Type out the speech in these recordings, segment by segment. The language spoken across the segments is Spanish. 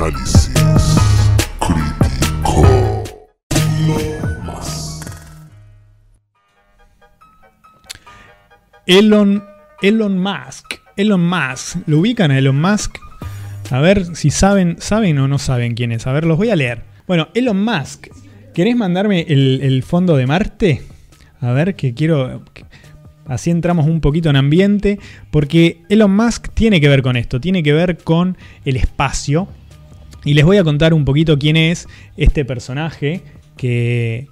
Análisis crítico. Elon, Elon Musk. Elon Musk. ¿Lo ubican a Elon Musk? A ver si saben, saben o no saben quién es. A ver, los voy a leer. Bueno, Elon Musk. ¿Querés mandarme el, el fondo de Marte? A ver, que quiero... Así entramos un poquito en ambiente, porque Elon Musk tiene que ver con esto, tiene que ver con el espacio. Y les voy a contar un poquito quién es este personaje, que,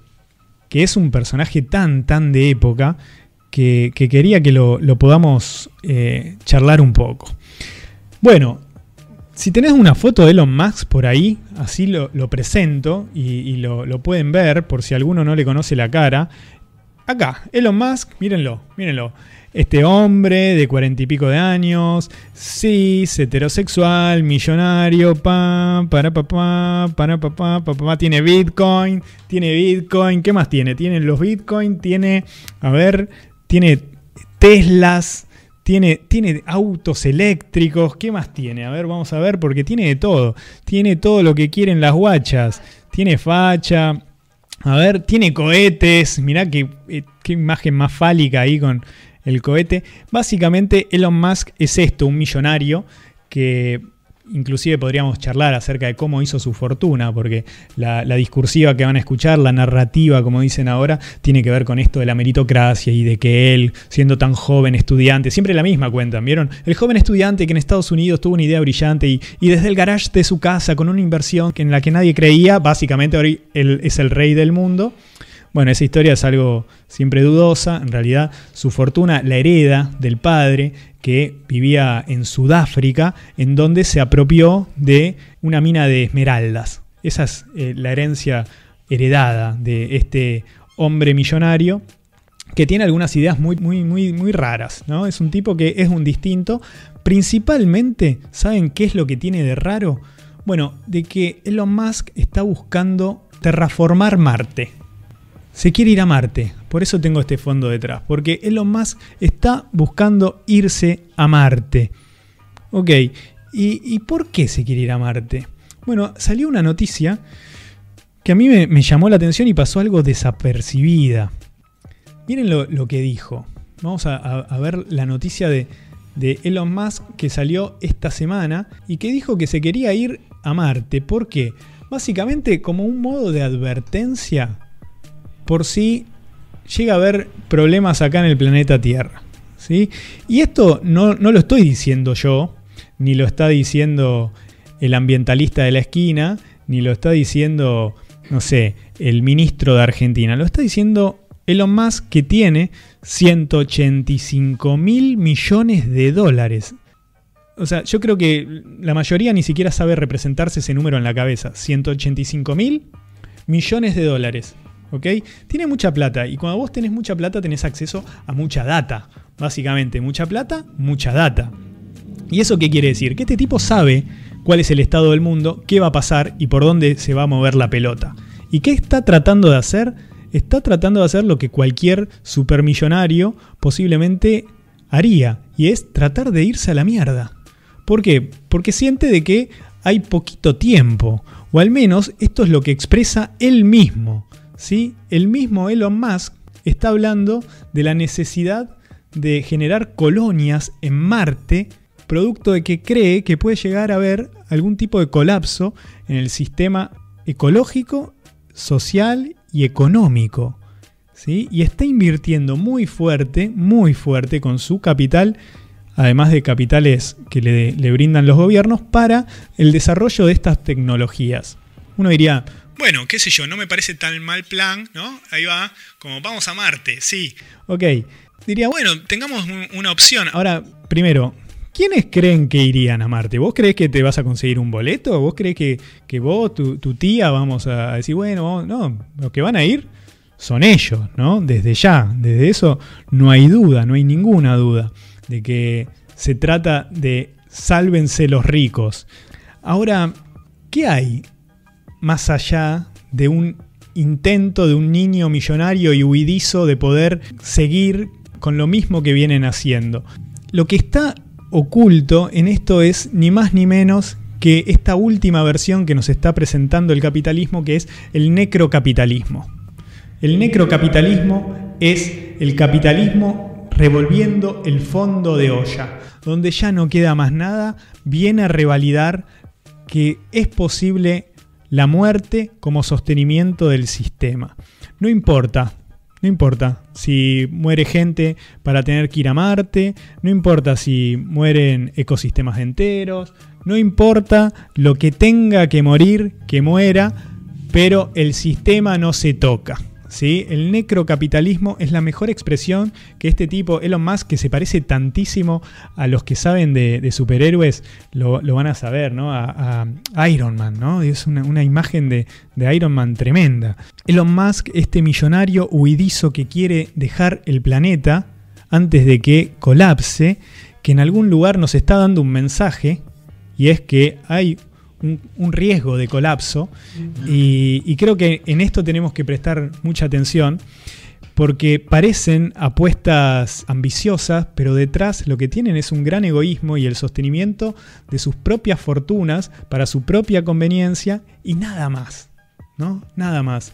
que es un personaje tan, tan de época, que, que quería que lo, podamos eh, charlar un poco. Bueno, si tenés una foto de Elon Musk por ahí, así lo, lo presento y, y lo, lo pueden ver por si alguno no le conoce la cara. Acá, Elon Musk, mírenlo, mírenlo. Este hombre de cuarenta y pico de años, cis, heterosexual, millonario, pa, para papá, para papá, papá, tiene Bitcoin, tiene Bitcoin, ¿qué más tiene? Tiene los Bitcoin, tiene, a ver, tiene Teslas, tiene, tiene autos eléctricos, ¿qué más tiene? A ver, vamos a ver, porque tiene de todo. Tiene todo lo que quieren las guachas. Tiene facha, a ver, tiene cohetes. Mirá qué, eh, qué imagen más fálica ahí con el cohete. Básicamente Elon Musk es esto, un millonario que inclusive podríamos charlar acerca de cómo hizo su fortuna, porque la, discursiva que van a escuchar, la narrativa, como dicen ahora, tiene que ver con esto de la meritocracia y de que él, siendo tan joven estudiante, siempre la misma cuentan, ¿vieron? El joven estudiante que en Estados Unidos tuvo una idea brillante y, desde el garage de su casa, con una inversión en la que nadie creía, básicamente ahora él es el rey del mundo. Bueno, esa historia es algo siempre dudosa. En realidad, su fortuna la hereda del padre que vivía en Sudáfrica, en donde se apropió de una mina de esmeraldas. Esa es eh, la herencia heredada de este hombre millonario que tiene algunas ideas muy, muy, muy, muy raras. ¿no? Es un tipo que es un distinto. Principalmente, ¿saben qué es lo que tiene de raro? Bueno, de que Elon Musk está buscando terraformar Marte se quiere ir a Marte. Por eso tengo este fondo detrás. Porque Elon Musk está buscando irse a Marte. Ok, ¿y, por qué se quiere ir a Marte? Bueno, salió una noticia que a mí me, llamó la atención y pasó algo desapercibida. Miren lo, que dijo. Vamos a ver la noticia de, de Elon Musk que salió esta semana y que dijo que se quería ir a Marte. ¿Por qué? Básicamente como un modo de advertencia por si llega a haber problemas acá en el planeta Tierra. ¿sí? Y esto no, no, lo estoy diciendo yo, ni lo está diciendo el ambientalista de la esquina, ni lo está diciendo, no sé, el ministro de Argentina. Lo está diciendo Elon Musk que tiene 185 mil millones de dólares. O sea, yo creo que la mayoría ni siquiera sabe representarse ese número en la cabeza. 185 mil millones de dólares. ¿Ok? Tiene mucha plata y cuando vos tenés mucha plata tenés acceso a mucha data. Básicamente, mucha plata, mucha data. ¿Y eso qué quiere decir? Que este tipo sabe cuál es el estado del mundo, qué va a pasar y por dónde se va a mover la pelota. ¿Y qué está tratando de hacer? Está tratando de hacer lo que cualquier supermillonario posiblemente haría, y es tratar de irse a la mierda. ¿Por qué? Porque siente de que hay poquito tiempo, o al menos esto es lo que expresa él mismo. El mismo Elon Musk está hablando de la necesidad de generar colonias en Marte, producto de que cree que puede llegar a haber algún tipo de colapso en el sistema ecológico, social y económico. Y está invirtiendo muy fuerte, muy fuerte con su capital, además de capitales que le brindan los gobiernos, para el desarrollo de estas tecnologías. Uno diría, bueno, qué sé yo, no me parece tan mal plan, ¿no? Ahí va, como vamos a Marte, sí. Ok, diría, bueno, tengamos un, una opción. Ahora, primero, ¿quiénes creen que irían a Marte? ¿Vos crees que te vas a conseguir un boleto? ¿Vos crees que, que vos, tu, tu, tía, vamos a decir, bueno, vamos? no, los que van a ir son ellos, ¿no? Desde ya, desde eso no hay duda, no hay ninguna duda de que se trata de sálvense los ricos. Ahora, ¿qué hay más allá de un intento de un niño millonario y huidizo de poder seguir con lo mismo que vienen haciendo. Lo que está oculto en esto es ni más ni menos que esta última versión que nos está presentando el capitalismo, que es el necrocapitalismo. El necrocapitalismo es el capitalismo revolviendo el fondo de olla, donde ya no queda más nada, viene a revalidar que es posible la muerte como sostenimiento del sistema. No importa, no importa si muere gente para tener que ir a Marte, no importa si mueren ecosistemas enteros, no importa lo que tenga que morir, que muera, pero el sistema no se toca. ¿Sí? El necrocapitalismo es la mejor expresión que este tipo, Elon Musk, que se parece tantísimo a los que saben de, superhéroes, lo, van a saber, ¿no? A, Iron Man, ¿no? Es una, imagen de, de, Iron Man tremenda. Elon Musk, este millonario huidizo que quiere dejar el planeta antes de que colapse, que en algún lugar nos está dando un mensaje, y es que hay un, riesgo de colapso y, creo que en esto tenemos que prestar mucha atención porque parecen apuestas ambiciosas, pero detrás lo que tienen es un gran egoísmo y el sostenimiento de sus propias fortunas para su propia conveniencia y nada más, ¿no? Nada más.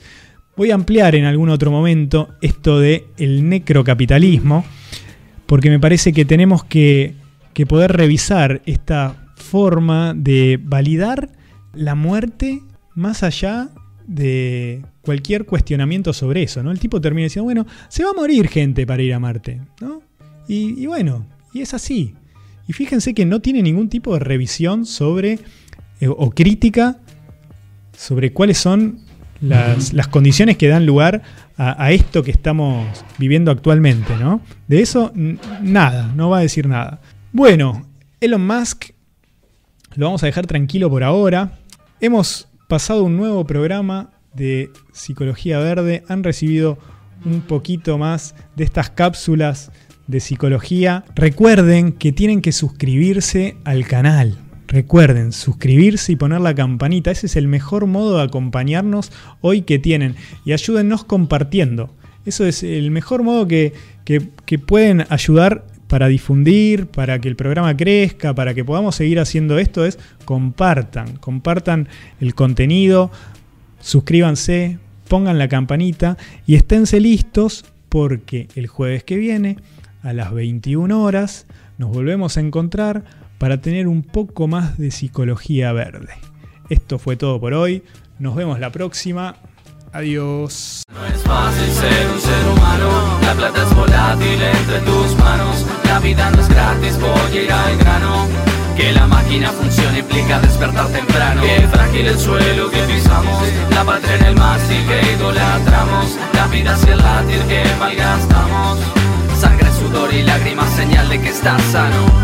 Voy a ampliar en algún otro momento esto de el necrocapitalismo, porque me parece que tenemos que, que poder revisar esta forma de validar la muerte más allá de cualquier cuestionamiento sobre eso, ¿no? El tipo termina diciendo, bueno, se va a morir gente para ir a Marte, ¿no? Y, bueno, y es así. Y fíjense que no tiene ningún tipo de revisión sobre eh, o crítica sobre cuáles son las, condiciones que dan lugar a, a, esto que estamos viviendo actualmente, ¿no? De eso, nada, no va a decir nada. Bueno, Elon Musk lo vamos a dejar tranquilo por ahora. Hemos pasado un nuevo programa de Psicología Verde. Han recibido un poquito más de estas cápsulas de psicología. Recuerden que tienen que suscribirse al canal. Recuerden, suscribirse y poner la campanita. Ese es el mejor modo de acompañarnos hoy que tienen. Y ayúdennos compartiendo. Eso es el mejor modo que, que, que pueden ayudar para difundir, para que el programa crezca, para que podamos seguir haciendo esto es compartan, compartan el contenido, suscríbanse, pongan la campanita y esténse listos porque el jueves que viene a las 21 horas nos volvemos a encontrar para tener un poco más de psicología verde. Esto fue todo por hoy, nos vemos la próxima. Adiós. No es fácil ser un ser humano, la plata es volátil entre la vida no es gratis, voy a ir al grano. Que la máquina funcione implica despertar temprano. Que frágil el suelo que pisamos. La patria en el mástil que idolatramos. La vida hacia el latir que malgastamos. Sangre, sudor y lágrimas señal de que estás sano